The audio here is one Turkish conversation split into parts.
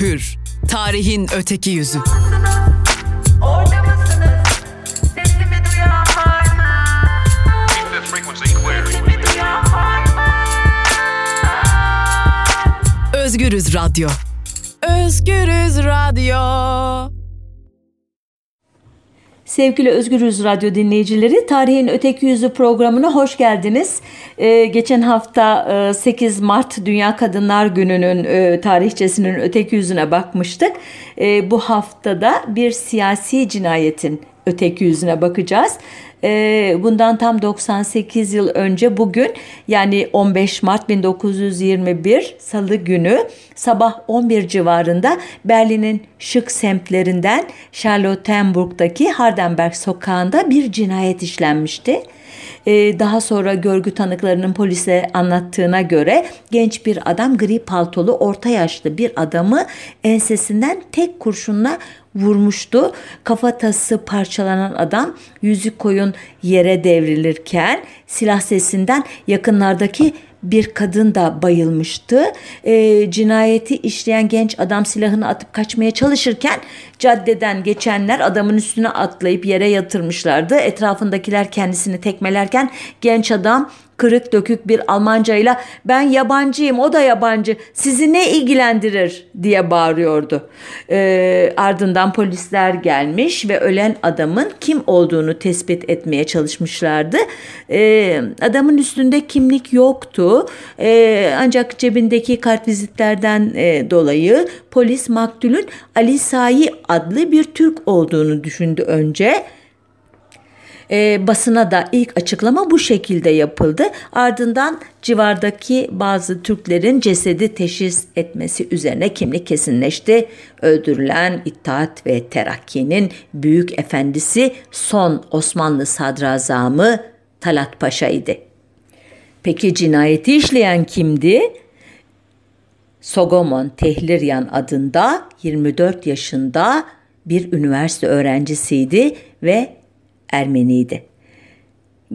Hür. Tarihin öteki yüzü. Özgürüz Radyo. Özgürüz Radyo. Sevgili Özgürüz Radyo dinleyicileri, Tarihin Öteki Yüzü programına hoş geldiniz. Ee, geçen hafta e, 8 Mart Dünya Kadınlar Günü'nün e, tarihçesinin öteki yüzüne bakmıştık. E, bu haftada bir siyasi cinayetin öteki yüzüne bakacağız. Bundan tam 98 yıl önce bugün yani 15 Mart 1921 Salı günü sabah 11 civarında Berlin'in şık semtlerinden Charlottenburg'daki Hardenberg sokağında bir cinayet işlenmişti. Ee, daha sonra görgü tanıklarının polise anlattığına göre genç bir adam gri paltolu orta yaşlı bir adamı ensesinden tek kurşunla vurmuştu. Kafatası parçalanan adam yüzü koyun yere devrilirken silah sesinden yakınlardaki bir kadın da bayılmıştı. E, cinayeti işleyen genç adam silahını atıp kaçmaya çalışırken caddeden geçenler adamın üstüne atlayıp yere yatırmışlardı. Etrafındakiler kendisini tekmelerken genç adam kırık dökük bir Almancayla ben yabancıyım o da yabancı sizi ne ilgilendirir diye bağırıyordu. E, ardından polisler gelmiş ve ölen adamın kim olduğunu tespit etmeye çalışmışlardı. E, adamın üstünde kimlik yoktu e, ancak cebindeki kartvizitlerden e, dolayı polis maktulün Ali Sayi adlı bir Türk olduğunu düşündü önce e, basına da ilk açıklama bu şekilde yapıldı. Ardından civardaki bazı Türklerin cesedi teşhis etmesi üzerine kimlik kesinleşti. Öldürülen İttihat ve Terakki'nin büyük efendisi son Osmanlı sadrazamı Talat Paşa idi. Peki cinayeti işleyen kimdi? Sogomon Tehliryan adında 24 yaşında bir üniversite öğrencisiydi ve Ermeniydi.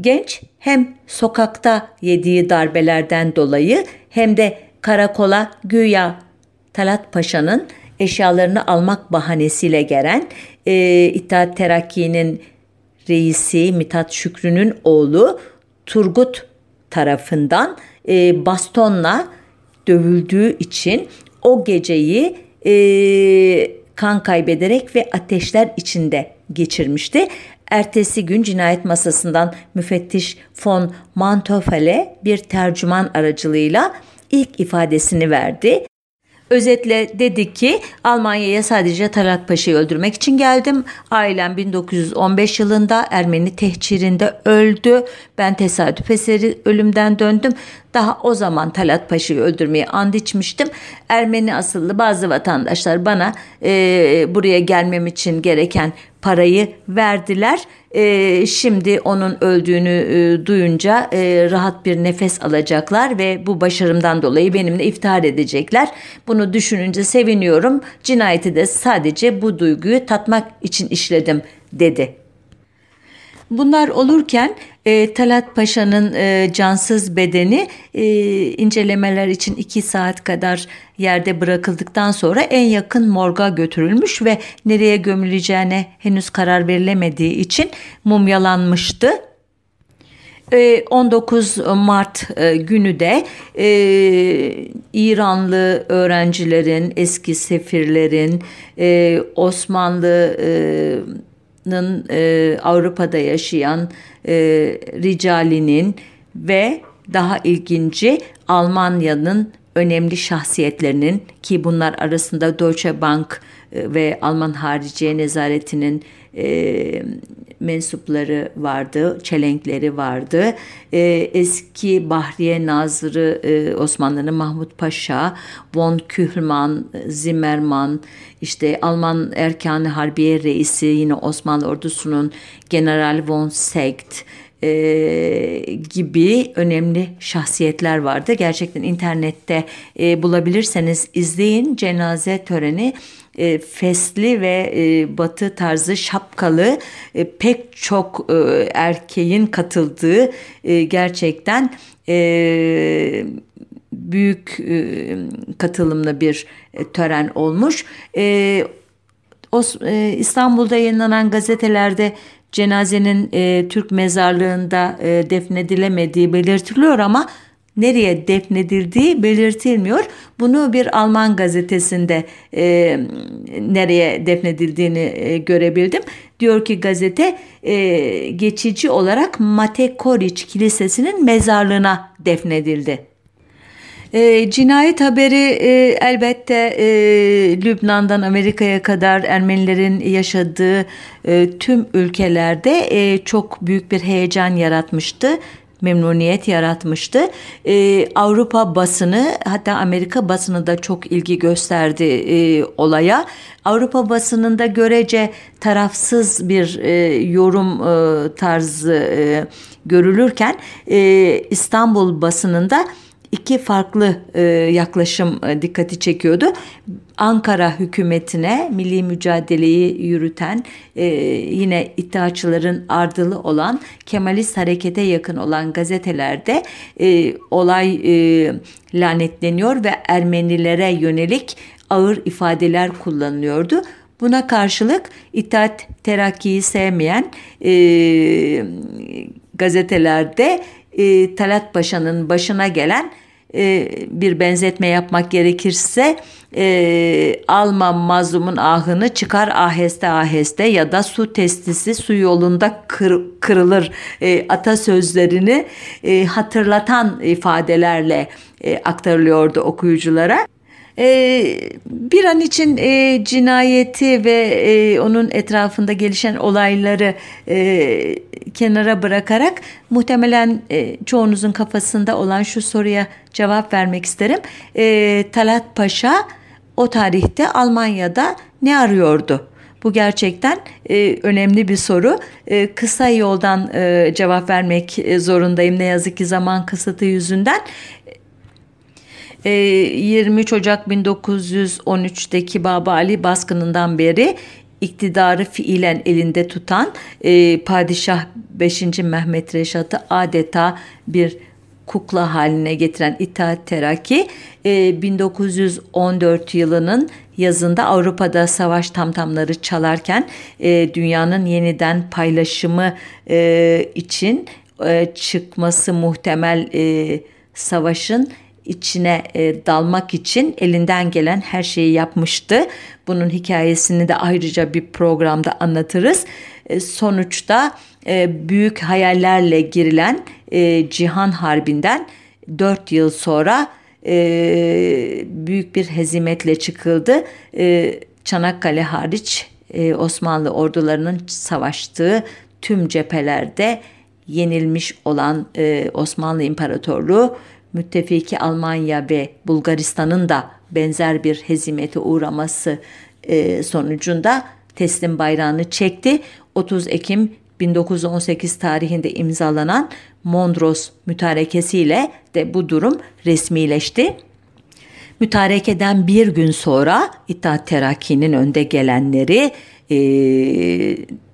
Genç hem sokakta yediği darbelerden dolayı hem de karakola güya Talat Paşa'nın eşyalarını almak bahanesiyle gelen e, İttihat Terakki'nin reisi Mithat Şükrü'nün oğlu Turgut tarafından e, bastonla dövüldüğü için o geceyi e, kan kaybederek ve ateşler içinde geçirmişti. Ertesi gün cinayet masasından müfettiş von Manteufel'e bir tercüman aracılığıyla ilk ifadesini verdi. Özetle dedi ki Almanya'ya sadece Talat Paşa'yı öldürmek için geldim. Ailem 1915 yılında Ermeni tehcirinde öldü. Ben tesadüf eseri ölümden döndüm. Daha o zaman Talat Paşa'yı öldürmeye and içmiştim. Ermeni asıllı bazı vatandaşlar bana e, buraya gelmem için gereken parayı verdiler. E, şimdi onun öldüğünü e, duyunca e, rahat bir nefes alacaklar ve bu başarımdan dolayı benimle iftihar edecekler. Bunu düşününce seviniyorum. Cinayeti de sadece bu duyguyu tatmak için işledim dedi. Bunlar olurken e, Talat Paşa'nın e, cansız bedeni e, incelemeler için iki saat kadar yerde bırakıldıktan sonra en yakın morga götürülmüş ve nereye gömüleceğine henüz karar verilemediği için mumyalanmıştı. 19 e, Mart e, günü de e, İranlı öğrencilerin, eski sefirlerin, e, Osmanlı e, e, Avrupa'da yaşayan e, ricalinin ve daha ilginci Almanya'nın önemli şahsiyetlerinin ki bunlar arasında Deutsche Bank e, ve Alman Hariciye Nezareti'nin e, mensupları vardı, çelenkleri vardı. E, eski Bahriye Nazırı e, Osmanlı'nın Mahmut Paşa, von Kühlmann, Zimmermann, işte Alman Erkanı Harbiye Reisi yine Osmanlı ordusunun General von Seeckt, e, gibi önemli şahsiyetler vardı. Gerçekten internette e, bulabilirseniz izleyin cenaze töreni e, fesli ve e, batı tarzı şapkalı e, pek çok e, erkeğin katıldığı e, gerçekten e, büyük e, katılımlı bir e, tören olmuş. E, e, İstanbul'da yayınlanan gazetelerde cenazenin e, Türk mezarlığında e, defnedilemediği belirtiliyor ama nereye defnedildiği belirtilmiyor. Bunu bir Alman gazetesinde e, nereye defnedildiğini e, görebildim. Diyor ki gazete e, geçici olarak Mate Koriç Kilisesi'nin mezarlığına defnedildi. E, cinayet haberi e, elbette e, Lübnan'dan Amerika'ya kadar Ermenilerin yaşadığı e, tüm ülkelerde e, çok büyük bir heyecan yaratmıştı memnuniyet yaratmıştı. Ee, Avrupa basını hatta Amerika basını da çok ilgi gösterdi e, olaya. Avrupa basınında görece tarafsız bir e, yorum e, tarzı e, görülürken e, İstanbul basınında iki farklı e, yaklaşım e, dikkati çekiyordu. Ankara hükümetine milli mücadeleyi yürüten e, yine iddiaçıların ardılı olan Kemalist harekete yakın olan gazetelerde e, olay e, lanetleniyor ve Ermenilere yönelik ağır ifadeler kullanılıyordu. Buna karşılık İttihat Terakki'yi sevmeyen e, gazetelerde e, Talat Paşa'nın başına gelen e, bir benzetme yapmak gerekirse e, alma mazlumun ahını çıkar aheste aheste ya da su testisi su yolunda kır, kırılır e, atasözlerini e, hatırlatan ifadelerle e, aktarılıyordu okuyuculara. E, bir an için e, cinayeti ve e, onun etrafında gelişen olayları e, kenara bırakarak muhtemelen çoğunuzun kafasında olan şu soruya cevap vermek isterim. Talat Paşa o tarihte Almanya'da ne arıyordu? Bu gerçekten e, önemli bir soru. E, kısa yoldan e, cevap vermek zorundayım ne yazık ki zaman kısıtı yüzünden. 23 ee, Ocak 1913'teki Baba Ali baskınından beri iktidarı fiilen elinde tutan e, Padişah 5. Mehmet Reşat'ı adeta bir kukla haline getiren İttihat Terakki e, 1914 yılının yazında Avrupa'da savaş tamtamları çalarken e, dünyanın yeniden paylaşımı e, için e, çıkması muhtemel e, savaşın içine e, dalmak için elinden gelen her şeyi yapmıştı. Bunun hikayesini de ayrıca bir programda anlatırız. E, sonuçta e, büyük hayallerle girilen e, Cihan Harbi'nden 4 yıl sonra e, büyük bir hezimetle çıkıldı. E, Çanakkale hariç e, Osmanlı ordularının savaştığı tüm cephelerde yenilmiş olan e, Osmanlı İmparatorluğu müttefiki Almanya ve Bulgaristan'ın da benzer bir hezimete uğraması e, sonucunda teslim bayrağını çekti. 30 Ekim 1918 tarihinde imzalanan Mondros mütarekesiyle de bu durum resmileşti. Mütarekeden bir gün sonra İttihat Terakki'nin önde gelenleri e,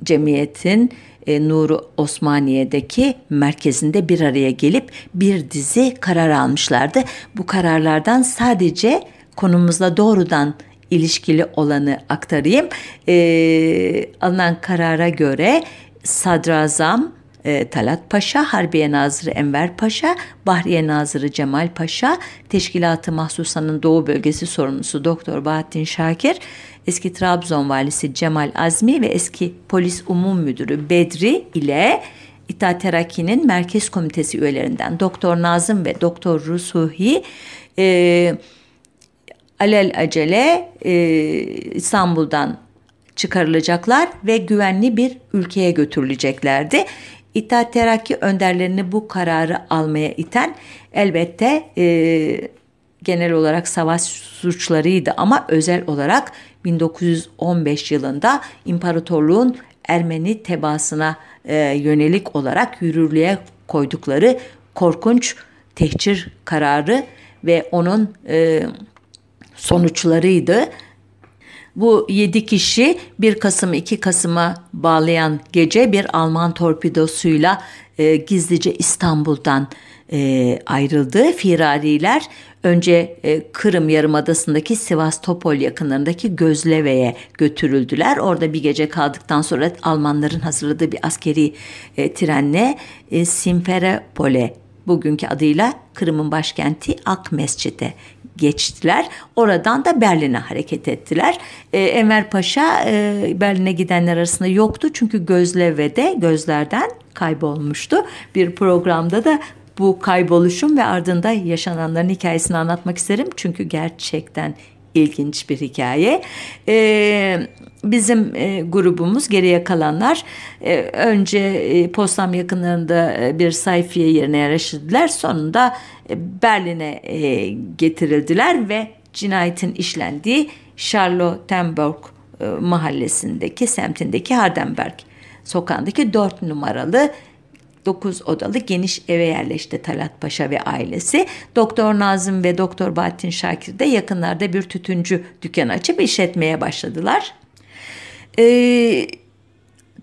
cemiyetin e, Nuru Osmaniye'deki merkezinde bir araya gelip bir dizi karar almışlardı. Bu kararlardan sadece konumuzla doğrudan ilişkili olanı aktarayım. E, alınan karara göre Sadrazam e, Talat Paşa, Harbiye Nazırı Enver Paşa, Bahriye Nazırı Cemal Paşa, Teşkilatı Mahsusa'nın Doğu Bölgesi sorumlusu Doktor Bahattin Şakir, eski Trabzon valisi Cemal Azmi ve eski polis umum müdürü Bedri ile İttihat Terakki'nin merkez komitesi üyelerinden Doktor Nazım ve Doktor Rusuhi e, alel acele e, İstanbul'dan çıkarılacaklar ve güvenli bir ülkeye götürüleceklerdi. İttihat Terakki önderlerini bu kararı almaya iten elbette e, genel olarak savaş suçlarıydı ama özel olarak 1915 yılında imparatorluğun Ermeni tebasına e, yönelik olarak yürürlüğe koydukları korkunç tehcir kararı ve onun e, sonuçlarıydı. Bu 7 kişi 1 Kasım 2 Kasım'a bağlayan gece bir Alman torpidosuyla e, gizlice İstanbul'dan e, ayrıldı. Firariler önce e, Kırım Yarımadası'ndaki Sivastopol yakınlarındaki Gözleve'ye götürüldüler. Orada bir gece kaldıktan sonra Almanların hazırladığı bir askeri e, trenle e, Simferopol'e bugünkü adıyla Kırım'ın başkenti Ak Mescid'e geçtiler. Oradan da Berlin'e hareket ettiler. E, Enver Paşa e, Berlin'e gidenler arasında yoktu çünkü Gözleve'de gözlerden kaybolmuştu. Bir programda da bu kayboluşum ve ardında yaşananların hikayesini anlatmak isterim. Çünkü gerçekten ilginç bir hikaye. Ee, bizim e, grubumuz geriye kalanlar e, önce e, Postam yakınlarında e, bir sayfiye yerine yerleştirdiler. Sonunda e, Berlin'e e, getirildiler ve cinayetin işlendiği Charlottenburg e, mahallesindeki semtindeki Hardenberg sokağındaki 4 numaralı 9 odalı geniş eve yerleşti Talat Paşa ve ailesi. Doktor Nazım ve Doktor Bahattin Şakir de yakınlarda bir tütüncü dükkanı açıp işletmeye başladılar. Ee,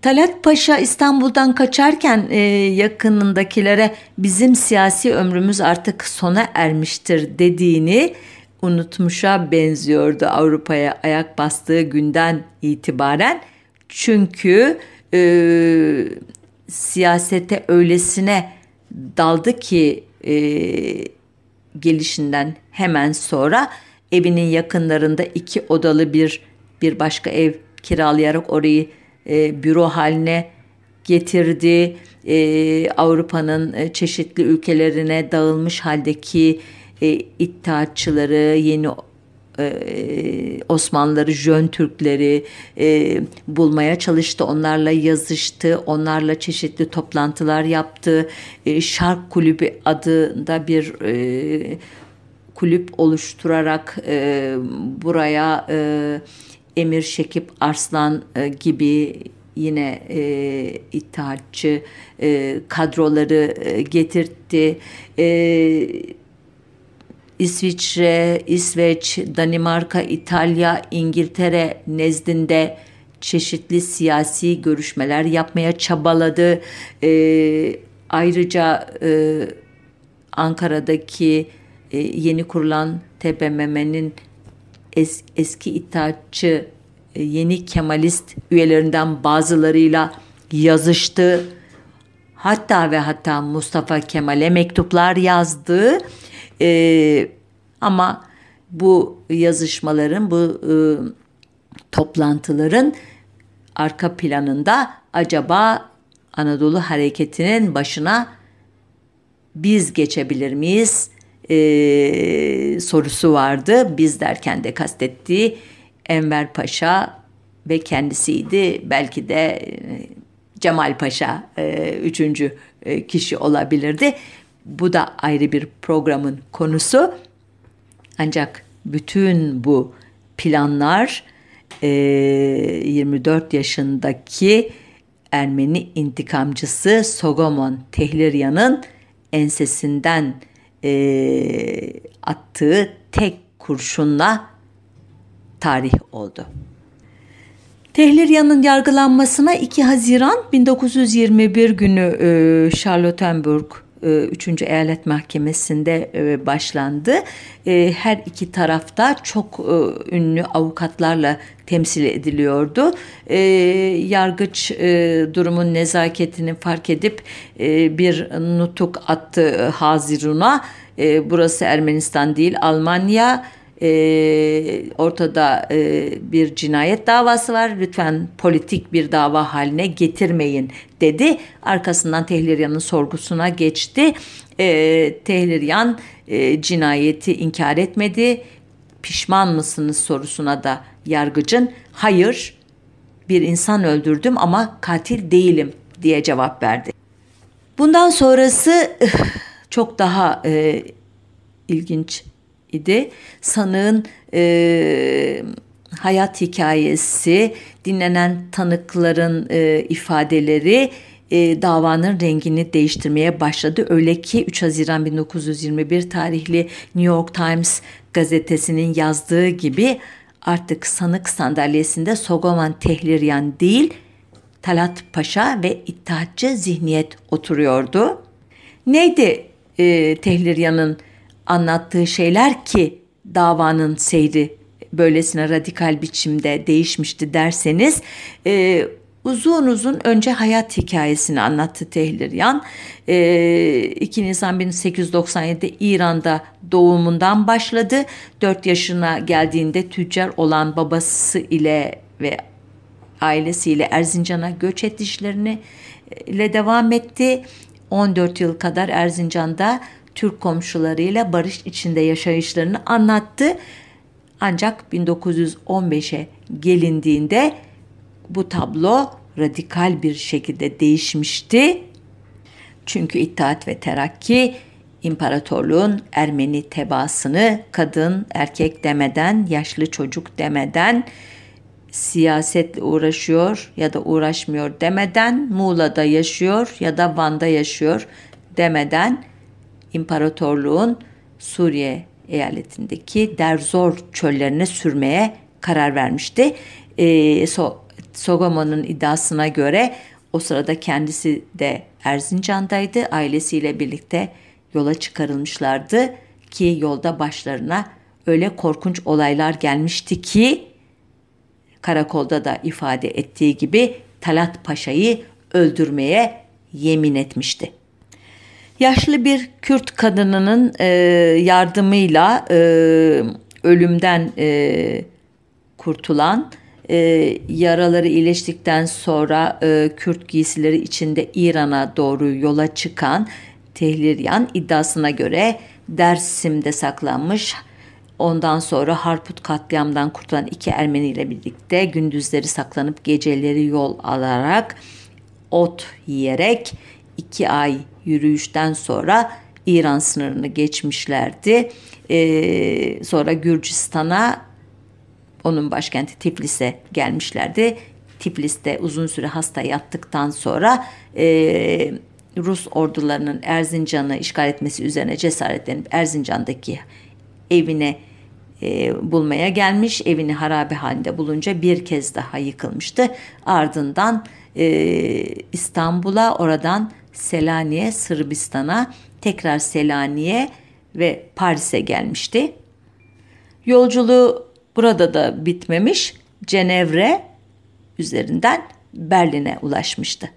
Talat Paşa İstanbul'dan kaçarken e, yakınındakilere bizim siyasi ömrümüz artık sona ermiştir dediğini unutmuşa benziyordu Avrupa'ya ayak bastığı günden itibaren. Çünkü e, siyasete öylesine daldı ki e, gelişinden hemen sonra evinin yakınlarında iki odalı bir bir başka ev kiralayarak orayı e, büro haline getirdi. E, Avrupa'nın e, çeşitli ülkelerine dağılmış haldeki e, iddiatçıları, yeni e, Osmanlıları, Jön Türkleri e, bulmaya çalıştı. Onlarla yazıştı. Onlarla çeşitli toplantılar yaptı. E, Şark Kulübü adında bir e, kulüp oluşturarak e, buraya e, Emir Şekip Arslan e, gibi yine e, itaatçı e, kadroları e, getirtti. E, İsviçre, İsveç, Danimarka, İtalya, İngiltere nezdinde çeşitli siyasi görüşmeler yapmaya çabaladı. E, ayrıca e, Ankara'daki e, yeni kurulan TBMM'nin es, eski itaatçı e, yeni Kemalist üyelerinden bazılarıyla yazıştı. Hatta ve hatta Mustafa Kemal'e mektuplar yazdı. E, ama bu yazışmaların, bu e, toplantıların arka planında acaba Anadolu Hareketi'nin başına biz geçebilir miyiz e, sorusu vardı. Biz derken de kastettiği Enver Paşa ve kendisiydi. Belki de e, Cemal Paşa e, üçüncü e, kişi olabilirdi. Bu da ayrı bir programın konusu. Ancak bütün bu planlar 24 yaşındaki Ermeni intikamcısı Sogomon Tehlirya'nın ensesinden attığı tek kurşunla tarih oldu. Tehlirya'nın yargılanmasına 2 Haziran 1921 günü Charlottenburg 3. E, Eyalet Mahkemesi'nde e, başlandı. E, her iki tarafta çok ünlü avukatlarla temsil ediliyordu. Yargıç durumun nezaketini fark edip bir nutuk attı Hazirun'a. Burası Ermenistan değil Almanya e, ortada e, bir cinayet davası var. Lütfen politik bir dava haline getirmeyin dedi. Arkasından Tehliryan'ın sorgusuna geçti. E, Tehliryan e, cinayeti inkar etmedi. Pişman mısınız sorusuna da yargıcın hayır bir insan öldürdüm ama katil değilim diye cevap verdi. Bundan sonrası çok daha e, ilginç idi. Sanığın e, hayat hikayesi, dinlenen tanıkların e, ifadeleri e, davanın rengini değiştirmeye başladı. Öyle ki 3 Haziran 1921 tarihli New York Times gazetesinin yazdığı gibi artık sanık sandalyesinde Sogoman Tehliryan değil Talat Paşa ve İttihatçı zihniyet oturuyordu. Neydi e, Tehliryan'ın anlattığı şeyler ki davanın seyri böylesine radikal biçimde değişmişti derseniz e, uzun uzun önce hayat hikayesini anlattı Tehliryan. E, 2 Nisan 1897'de İran'da doğumundan başladı. 4 yaşına geldiğinde tüccar olan babası ile ve ailesiyle Erzincan'a göç edişlerini e, ile devam etti. 14 yıl kadar Erzincan'da Türk komşularıyla barış içinde yaşayışlarını anlattı. Ancak 1915'e gelindiğinde bu tablo radikal bir şekilde değişmişti. Çünkü İttihat ve Terakki imparatorluğun Ermeni tebaasını kadın, erkek demeden, yaşlı çocuk demeden siyasetle uğraşıyor ya da uğraşmıyor demeden Muğla'da yaşıyor ya da Van'da yaşıyor demeden imparatorluğun Suriye eyaletindeki Derzor çöllerine sürmeye karar vermişti. E, so, Sogomon'un iddiasına göre o sırada kendisi de Erzincan'daydı. Ailesiyle birlikte yola çıkarılmışlardı ki yolda başlarına öyle korkunç olaylar gelmişti ki karakolda da ifade ettiği gibi Talat Paşa'yı öldürmeye yemin etmişti. Yaşlı bir Kürt kadınının e, yardımıyla e, ölümden e, kurtulan, e, yaraları iyileştikten sonra e, Kürt giysileri içinde İran'a doğru yola çıkan Tehliryan iddiasına göre Dersim'de saklanmış. Ondan sonra Harput katliamdan kurtulan iki Ermeni ile birlikte gündüzleri saklanıp geceleri yol alarak ot yiyerek iki ay yürüyüşten sonra İran sınırını geçmişlerdi. Ee, sonra Gürcistan'a onun başkenti Tiflis'e gelmişlerdi. Tiflis'te uzun süre hasta yattıktan sonra e, Rus ordularının Erzincan'ı işgal etmesi üzerine cesaretlenip Erzincan'daki evine e, bulmaya gelmiş. Evini harabe halinde bulunca bir kez daha yıkılmıştı. Ardından e, İstanbul'a oradan Selanik'e, Sırbistan'a, tekrar Selanik'e ve Paris'e gelmişti. Yolculuğu burada da bitmemiş. Cenevre üzerinden Berlin'e ulaşmıştı.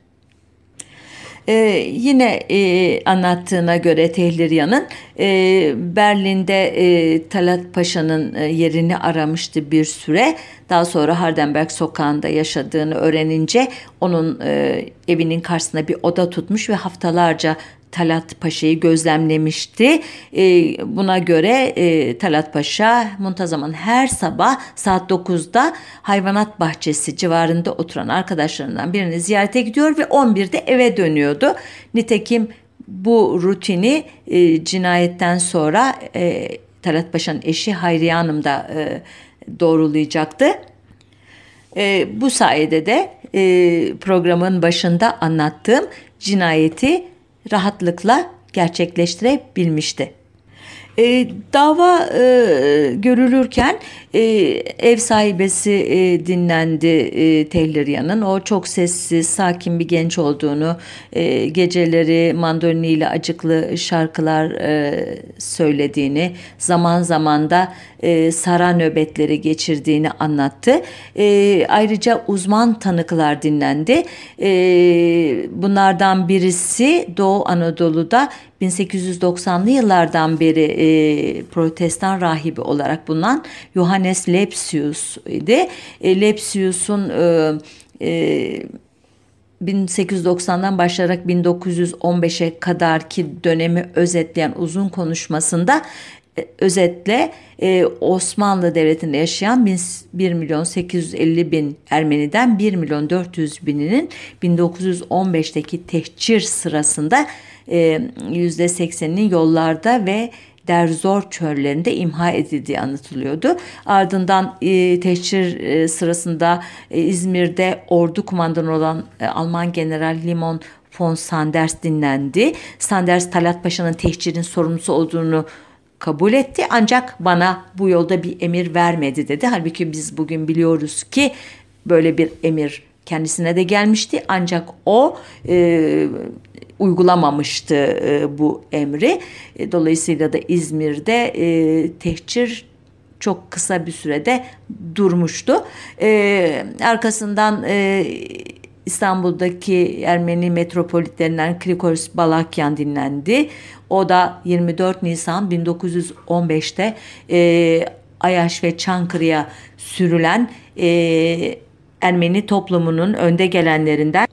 Ee, yine e, anlattığına göre Tehliryan'ın e, Berlin'de e, Talat Paşa'nın e, yerini aramıştı bir süre. Daha sonra Hardenberg sokağında yaşadığını öğrenince onun e, evinin karşısında bir oda tutmuş ve haftalarca Talat Paşa'yı gözlemlemişti. E, buna göre e, Talat Paşa muntazaman her sabah saat 9'da hayvanat bahçesi civarında oturan arkadaşlarından birini ziyarete gidiyor ve 11'de eve dönüyordu. Nitekim bu rutini e, cinayetten sonra e, Talat Paşa'nın eşi Hayriye Hanım da e, doğrulayacaktı. E, bu sayede de e, programın başında anlattığım cinayeti rahatlıkla gerçekleştirebilmişti. E, dava e, görülürken e, ev sahibesi e, dinlendi e, Tehlirya'nın. O çok sessiz, sakin bir genç olduğunu, e, geceleri mandoliniyle acıklı şarkılar e, söylediğini, zaman zaman da e, sara nöbetleri geçirdiğini anlattı. E, ayrıca uzman tanıklar dinlendi. E, bunlardan birisi Doğu Anadolu'da 1890'lı yıllardan beri e, protestan rahibi olarak bulunan Johannes Lepsius idi. E, Lepsius'un e, e, 1890'dan başlayarak 1915'e kadarki dönemi özetleyen uzun konuşmasında e, özetle e, Osmanlı Devleti'nde yaşayan 1 milyon 850 bin Ermeniden 1 milyon 400 bininin 1915'teki tehcir sırasında %80'inin yollarda ve Derzor çöllerinde imha edildiği anlatılıyordu. Ardından e, tehcir e, sırasında e, İzmir'de ordu kumandanı olan e, Alman General Limon von Sanders dinlendi. Sanders Talat Paşa'nın tehcirin sorumlusu olduğunu kabul etti ancak bana bu yolda bir emir vermedi dedi. Halbuki biz bugün biliyoruz ki böyle bir emir kendisine de gelmişti ancak o e, uygulamamıştı e, bu emri. E, dolayısıyla da İzmir'de e, tehcir çok kısa bir sürede durmuştu. E, arkasından e, İstanbul'daki Ermeni metropolitlerinden Krikoris Balakyan dinlendi. O da 24 Nisan 1915'te e, Ayaş ve Çankırı'ya sürülen e, Ermeni toplumunun önde gelenlerinden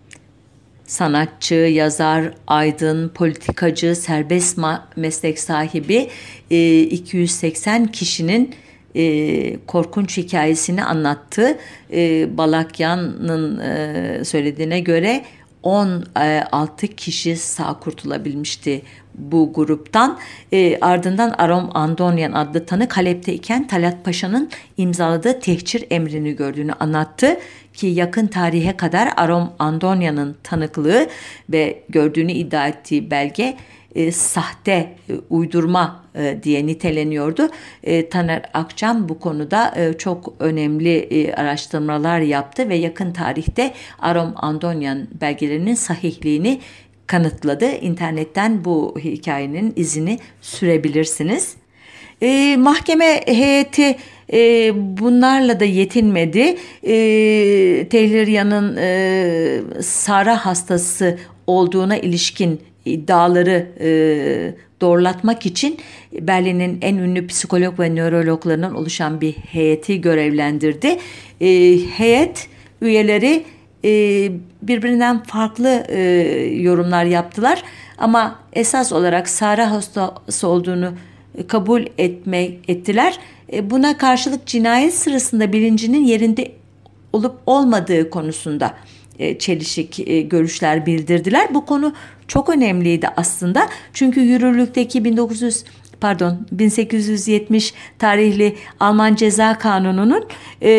sanatçı, yazar, aydın, politikacı, serbest meslek sahibi 280 e, kişinin e, korkunç hikayesini anlattı. E, Balakyan'ın söylediğine göre 16 kişi sağ kurtulabilmişti bu gruptan. E, ardından Arom Andonyan adlı tanık Halep'teyken Talat Paşa'nın imzaladığı tehcir emrini gördüğünü anlattı ki yakın tarihe kadar Arom Andonyan'ın tanıklığı ve gördüğünü iddia ettiği belge e, sahte, e, uydurma e, diye niteleniyordu. E, Taner Akçam bu konuda e, çok önemli e, araştırmalar yaptı ve yakın tarihte Arom Andonyan belgelerinin sahihliğini kanıtladı. İnternetten bu hikayenin izini sürebilirsiniz. E, mahkeme heyeti e, bunlarla da yetinmedi. E, Tehlirya'nın e, Sara hastası olduğuna ilişkin iddiaları e, doğrulatmak için Berlin'in en ünlü psikolog ve nörologlarından oluşan bir heyeti görevlendirdi. E, heyet üyeleri e, birbirinden farklı e, yorumlar yaptılar ama esas olarak Sara hastası olduğunu kabul etmek ettiler. E, buna karşılık cinayet sırasında bilincinin yerinde olup olmadığı konusunda e, çelişik e, görüşler bildirdiler. Bu konu çok önemliydi aslında. Çünkü yürürlükteki 1900 pardon 1870 tarihli Alman Ceza Kanunu'nun e,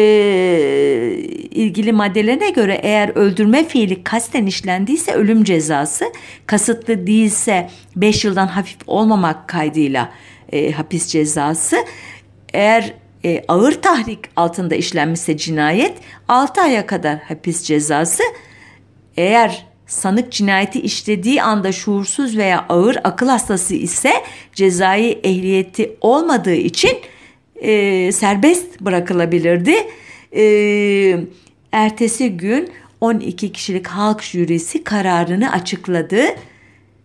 ilgili maddelerine göre eğer öldürme fiili kasten işlendiyse ölüm cezası, kasıtlı değilse 5 yıldan hafif olmamak kaydıyla e, hapis cezası, eğer e, ağır tahrik altında işlenmişse cinayet 6 aya kadar hapis cezası. Eğer sanık cinayeti işlediği anda şuursuz veya ağır akıl hastası ise cezai ehliyeti olmadığı için e, serbest bırakılabilirdi. E, ertesi gün 12 kişilik halk jürisi kararını açıkladı.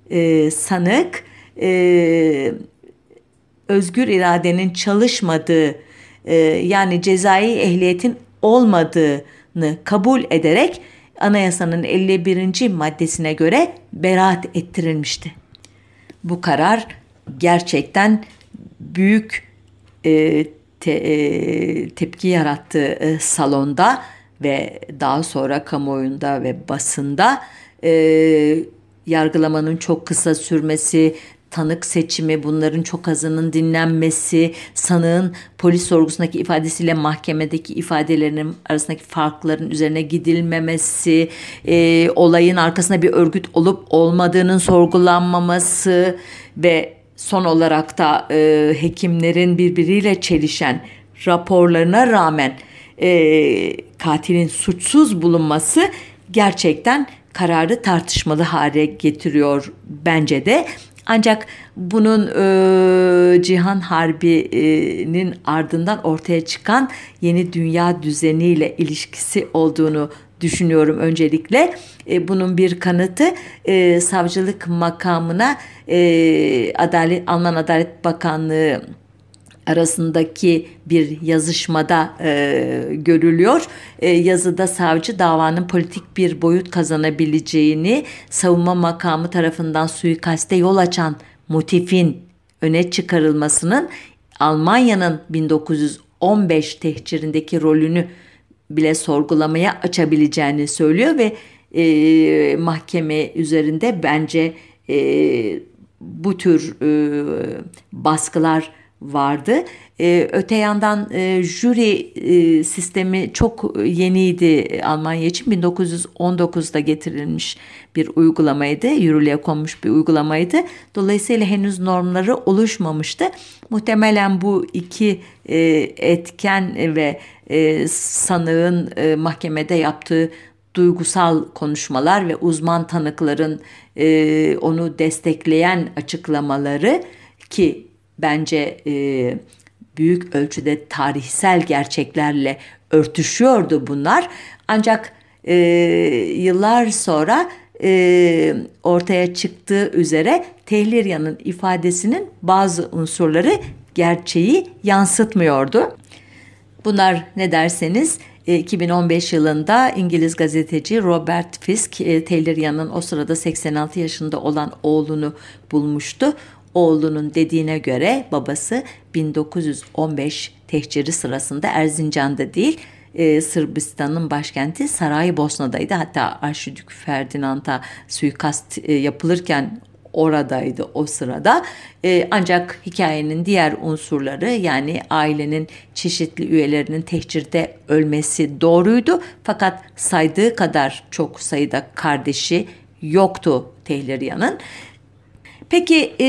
E, sanık e, özgür iradenin çalışmadığı e, yani cezai ehliyetin olmadığını kabul ederek anayasanın 51. maddesine göre beraat ettirilmişti. Bu karar gerçekten büyük e, te, e, tepki yarattı e, salonda ve daha sonra kamuoyunda ve basında e, yargılamanın çok kısa sürmesi, tanık seçimi, bunların çok azının dinlenmesi, sanığın polis sorgusundaki ifadesiyle mahkemedeki ifadelerinin arasındaki farkların üzerine gidilmemesi, e, olayın arkasında bir örgüt olup olmadığının sorgulanmaması ve son olarak da e, hekimlerin birbiriyle çelişen raporlarına rağmen e, katilin suçsuz bulunması gerçekten kararı tartışmalı hale getiriyor bence de. Ancak bunun e, Cihan Harbi'nin ardından ortaya çıkan yeni dünya düzeniyle ilişkisi olduğunu düşünüyorum öncelikle. E, bunun bir kanıtı e, savcılık makamına e, Adalet Alman Adalet Bakanlığı arasındaki bir yazışmada e, görülüyor. E, yazıda savcı davanın politik bir boyut kazanabileceğini, savunma makamı tarafından suikaste yol açan motifin öne çıkarılmasının Almanya'nın 1915 tehcirindeki rolünü bile sorgulamaya açabileceğini söylüyor ve e, mahkeme üzerinde bence e, bu tür e, baskılar vardı. E, öte yandan e, jüri e, sistemi çok yeniydi Almanya için. 1919'da getirilmiş bir uygulamaydı. Yürürlüğe konmuş bir uygulamaydı. Dolayısıyla henüz normları oluşmamıştı. Muhtemelen bu iki e, etken ve e, sanığın e, mahkemede yaptığı duygusal konuşmalar ve uzman tanıkların e, onu destekleyen açıklamaları ki bence e, büyük ölçüde tarihsel gerçeklerle örtüşüyordu bunlar. Ancak e, yıllar sonra e, ortaya çıktığı üzere Tehlirya'nın ifadesinin bazı unsurları gerçeği yansıtmıyordu. Bunlar ne derseniz 2015 yılında İngiliz gazeteci Robert Fisk e, Tehlirya'nın o sırada 86 yaşında olan oğlunu bulmuştu. Oğlunun dediğine göre babası 1915 tehciri sırasında Erzincan'da değil e, Sırbistan'ın başkenti Saraybosna'daydı. Hatta Arşidük Ferdinand'a suikast e, yapılırken oradaydı o sırada. E, ancak hikayenin diğer unsurları yani ailenin çeşitli üyelerinin tehcirde ölmesi doğruydu. Fakat saydığı kadar çok sayıda kardeşi yoktu Tehlirya'nın. Peki e,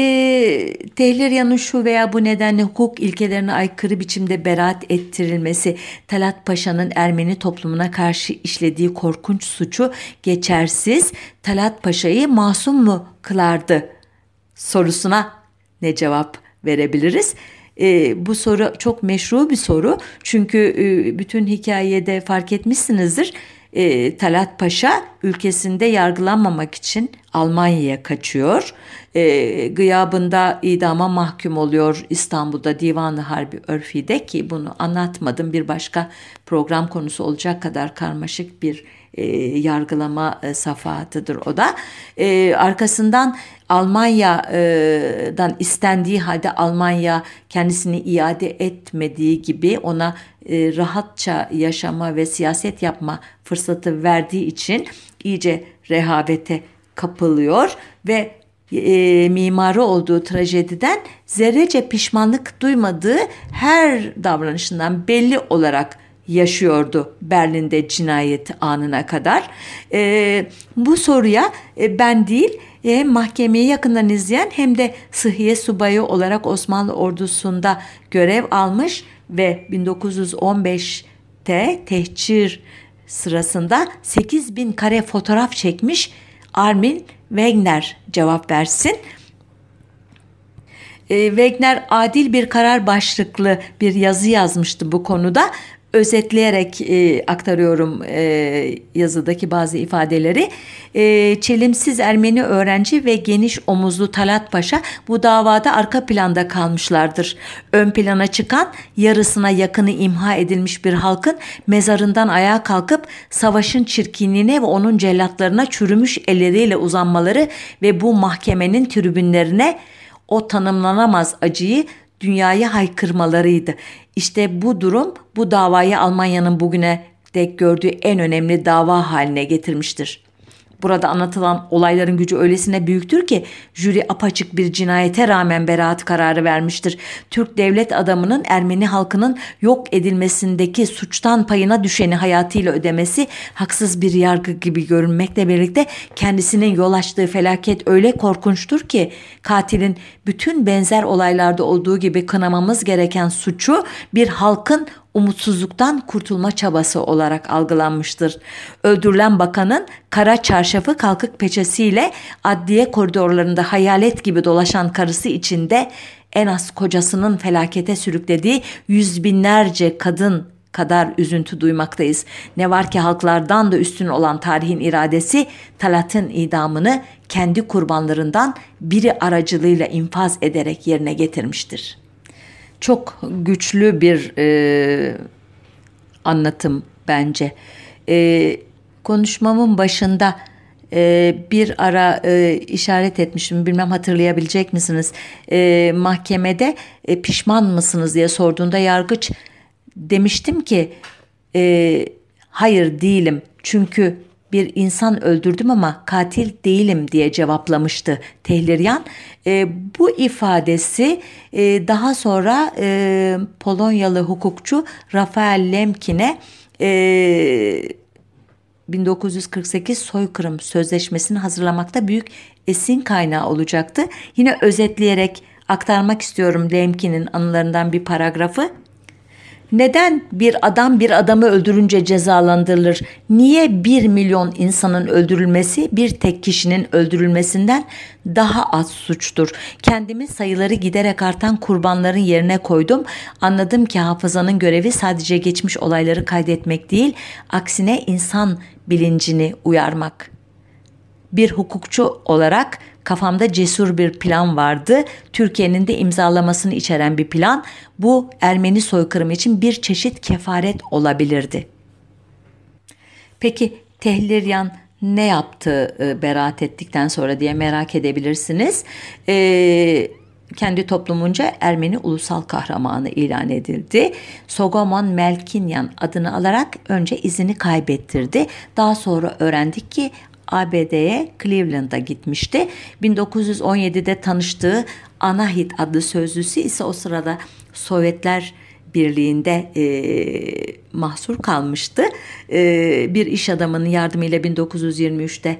Tehlirya'nın şu veya bu nedenle hukuk ilkelerine aykırı biçimde beraat ettirilmesi Talat Paşa'nın Ermeni toplumuna karşı işlediği korkunç suçu geçersiz Talat Paşa'yı masum mu kılardı sorusuna ne cevap verebiliriz? E, bu soru çok meşru bir soru çünkü e, bütün hikayede fark etmişsinizdir e, Talat Paşa ülkesinde yargılanmamak için Almanya'ya kaçıyor. E, gıyabında idama mahkum oluyor İstanbul'da Divanı Harbi Örfi'de ki bunu anlatmadım bir başka program konusu olacak kadar karmaşık bir e, yargılama e, safahatıdır o da. E, arkasından Almanya'dan istendiği halde Almanya kendisini iade etmediği gibi ona e, rahatça yaşama ve siyaset yapma fırsatı verdiği için iyice rehavete kapılıyor ve e, mimarı olduğu trajediden zerrece pişmanlık duymadığı her davranışından belli olarak yaşıyordu Berlin'de cinayet anına kadar. E, bu soruya e, ben değil hem mahkemeyi yakından izleyen hem de sıhhiye subayı olarak Osmanlı ordusunda görev almış ve 1915'te tehcir sırasında 8 bin kare fotoğraf çekmiş Armin Wegner cevap versin. E, Wegner adil bir karar başlıklı bir yazı yazmıştı bu konuda özetleyerek e, aktarıyorum e, yazıdaki bazı ifadeleri. E, çelimsiz Ermeni öğrenci ve geniş omuzlu Talat Paşa bu davada arka planda kalmışlardır. Ön plana çıkan yarısına yakını imha edilmiş bir halkın mezarından ayağa kalkıp savaşın çirkinliğine ve onun cellatlarına çürümüş elleriyle uzanmaları ve bu mahkemenin tribünlerine o tanımlanamaz acıyı dünyaya haykırmalarıydı. İşte bu durum bu davayı Almanya'nın bugüne dek gördüğü en önemli dava haline getirmiştir. Burada anlatılan olayların gücü öylesine büyüktür ki jüri apaçık bir cinayete rağmen beraat kararı vermiştir. Türk devlet adamının Ermeni halkının yok edilmesindeki suçtan payına düşeni hayatıyla ödemesi haksız bir yargı gibi görünmekle birlikte kendisinin yol açtığı felaket öyle korkunçtur ki katilin bütün benzer olaylarda olduğu gibi kınamamız gereken suçu bir halkın umutsuzluktan kurtulma çabası olarak algılanmıştır. Öldürülen bakanın kara çarşafı kalkık peçesiyle adliye koridorlarında hayalet gibi dolaşan karısı içinde en az kocasının felakete sürüklediği yüz binlerce kadın kadar üzüntü duymaktayız. Ne var ki halklardan da üstün olan tarihin iradesi Talat'ın idamını kendi kurbanlarından biri aracılığıyla infaz ederek yerine getirmiştir.'' Çok güçlü bir e, anlatım bence. E, konuşmamın başında e, bir ara e, işaret etmişim bilmem hatırlayabilecek misiniz? E, mahkemede e, pişman mısınız diye sorduğunda yargıç demiştim ki e, hayır değilim çünkü bir insan öldürdüm ama katil değilim diye cevaplamıştı Tehliryan. E, bu ifadesi e, daha sonra e, Polonyalı hukukçu Rafael Lemkin'e e, 1948 soykırım sözleşmesini hazırlamakta büyük esin kaynağı olacaktı. Yine özetleyerek aktarmak istiyorum Lemkin'in anılarından bir paragrafı. Neden bir adam bir adamı öldürünce cezalandırılır? Niye bir milyon insanın öldürülmesi bir tek kişinin öldürülmesinden daha az suçtur? Kendimi sayıları giderek artan kurbanların yerine koydum. Anladım ki hafızanın görevi sadece geçmiş olayları kaydetmek değil, aksine insan bilincini uyarmak. Bir hukukçu olarak kafamda cesur bir plan vardı. Türkiye'nin de imzalamasını içeren bir plan. Bu Ermeni soykırımı için bir çeşit kefaret olabilirdi. Peki Tehliryan ne yaptı e, beraat ettikten sonra diye merak edebilirsiniz. E, kendi toplumunca Ermeni ulusal kahramanı ilan edildi. Sogomon Melkinyan adını alarak önce izini kaybettirdi. Daha sonra öğrendik ki ABD'ye Cleveland'a gitmişti. 1917'de tanıştığı Anahit adlı sözlüsü ise o sırada Sovyetler Birliği'nde e, mahsur kalmıştı. E, bir iş adamının yardımıyla 1923'te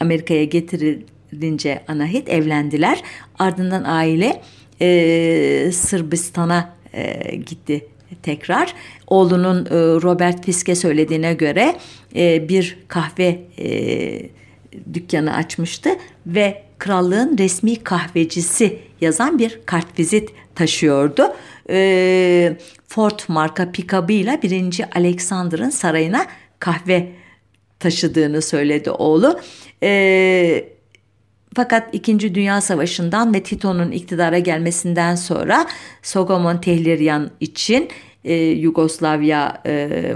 Amerika'ya getirilince Anahit evlendiler. Ardından aile e, Sırbistan'a e, gitti tekrar. Oğlunun e, Robert Fiske söylediğine göre e, bir kahve e, dükkanı açmıştı ve krallığın resmi kahvecisi yazan bir kartvizit taşıyordu. Ford marka pikabıyla 1. Alexander'ın sarayına kahve taşıdığını söyledi oğlu. Fakat İkinci Dünya Savaşı'ndan ve Tito'nun iktidara gelmesinden sonra Sogomon Tehliryan için e, Yugoslavya e,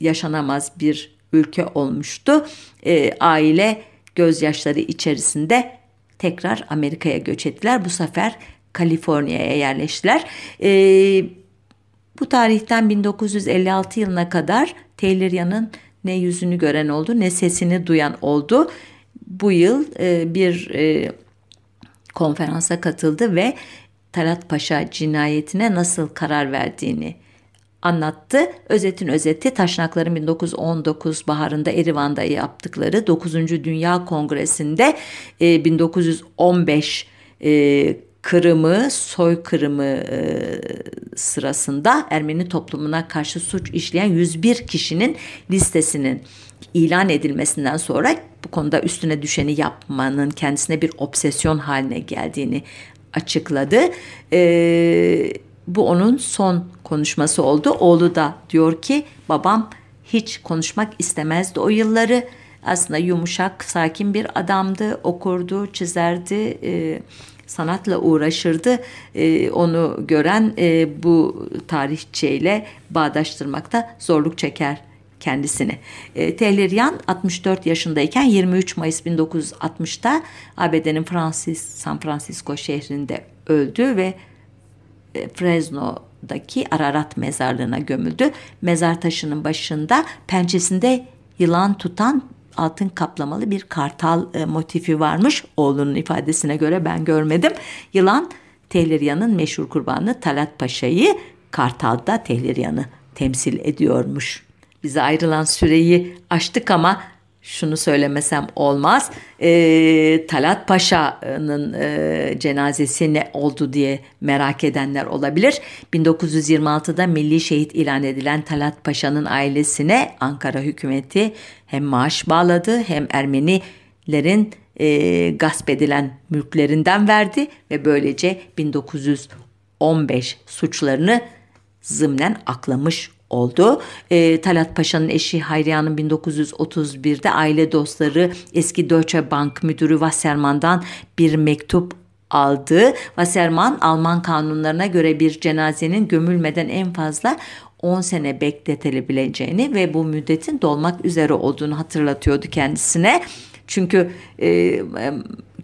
yaşanamaz bir ülke olmuştu. E, aile gözyaşları içerisinde tekrar Amerika'ya göç ettiler. Bu sefer Kaliforniya'ya yerleştiler. E, bu tarihten 1956 yılına kadar Taylor'yanın ne yüzünü gören oldu ne sesini duyan oldu. Bu yıl e, bir e, konferansa katıldı ve Talat Paşa cinayetine nasıl karar verdiğini anlattı. Özetin özeti Taşnakların 1919 baharında Erivan'da yaptıkları 9. Dünya Kongresi'nde e, 1915 e, Kırım'ı, soykırımı e, sırasında Ermeni toplumuna karşı suç işleyen 101 kişinin listesinin ilan edilmesinden sonra bu konuda üstüne düşeni yapmanın kendisine bir obsesyon haline geldiğini açıkladı. E, bu onun son konuşması oldu. Oğlu da diyor ki babam hiç konuşmak istemezdi o yılları. Aslında yumuşak, sakin bir adamdı. Okurdu, çizerdi, e, sanatla uğraşırdı. E, onu gören e, bu tarihçeyle bağdaştırmakta zorluk çeker kendisini. E, Tehliryan 64 yaşındayken 23 Mayıs 1960'da ABD'nin Francis, San Francisco şehrinde öldü ve Fresno'daki Ararat mezarlığına gömüldü. Mezar taşının başında pençesinde yılan tutan altın kaplamalı bir kartal e, motifi varmış. Oğlunun ifadesine göre ben görmedim. Yılan Tehliryan'ın meşhur kurbanı Talat Paşa'yı Kartal'da Tehliryan'ı temsil ediyormuş. Bize ayrılan süreyi aştık ama şunu söylemesem olmaz. E, Talat Paşa'nın e, cenazesi ne oldu diye merak edenler olabilir. 1926'da milli şehit ilan edilen Talat Paşa'nın ailesine Ankara hükümeti hem maaş bağladı hem Ermenilerin e, gasp edilen mülklerinden verdi ve böylece 1915 suçlarını zımnen aklamış oldu. E, Talat Paşa'nın eşi Hayriye Hanım 1931'de aile dostları eski Deutsche Bank müdürü Wasserman'dan bir mektup aldı. Wasserman Alman kanunlarına göre bir cenazenin gömülmeden en fazla 10 sene bekletilebileceğini ve bu müddetin dolmak üzere olduğunu hatırlatıyordu kendisine. Çünkü e,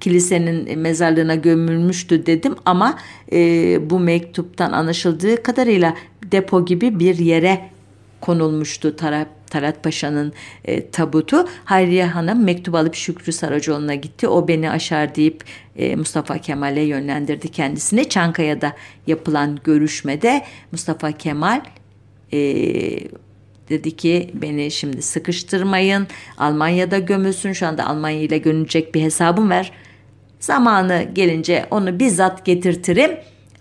kilisenin mezarlığına gömülmüştü dedim ama e, bu mektuptan anlaşıldığı kadarıyla depo gibi bir yere konulmuştu taraf Talat Paşa'nın e, tabutu. Hayriye Hanım mektup alıp Şükrü Saracoğlu'na gitti. O beni aşar deyip e, Mustafa Kemal'e yönlendirdi kendisini. Çankaya'da yapılan görüşmede Mustafa Kemal e, dedi ki beni şimdi sıkıştırmayın. Almanya'da gömülsün. Şu anda Almanya ile görünecek bir hesabım var. Zamanı gelince onu bizzat getirtirim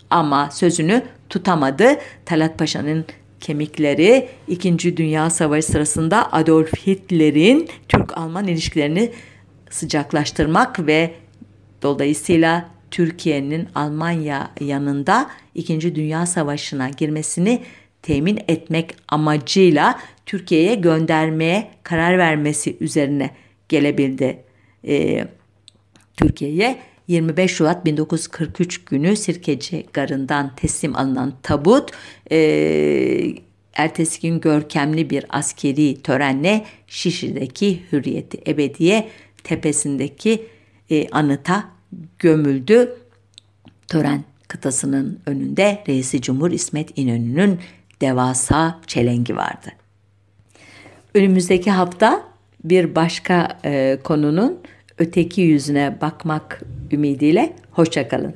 ama sözünü tutamadı. Talat Paşa'nın kemikleri 2. Dünya Savaşı sırasında Adolf Hitler'in Türk-Alman ilişkilerini sıcaklaştırmak ve dolayısıyla Türkiye'nin Almanya yanında 2. Dünya Savaşı'na girmesini temin etmek amacıyla Türkiye'ye göndermeye karar vermesi üzerine gelebildi. Ee, Türkiye'ye 25 Şubat 1943 günü Sirkeci Garı'ndan teslim alınan tabut e, ertesi gün görkemli bir askeri törenle Şişli'deki Hürriyeti Ebediye tepesindeki e, anıta gömüldü. Tören kıtasının önünde Reisi Cumhur İsmet İnönü'nün devasa çelengi vardı. Önümüzdeki hafta bir başka e, konunun öteki yüzüne bakmak ümidiyle hoşçakalın.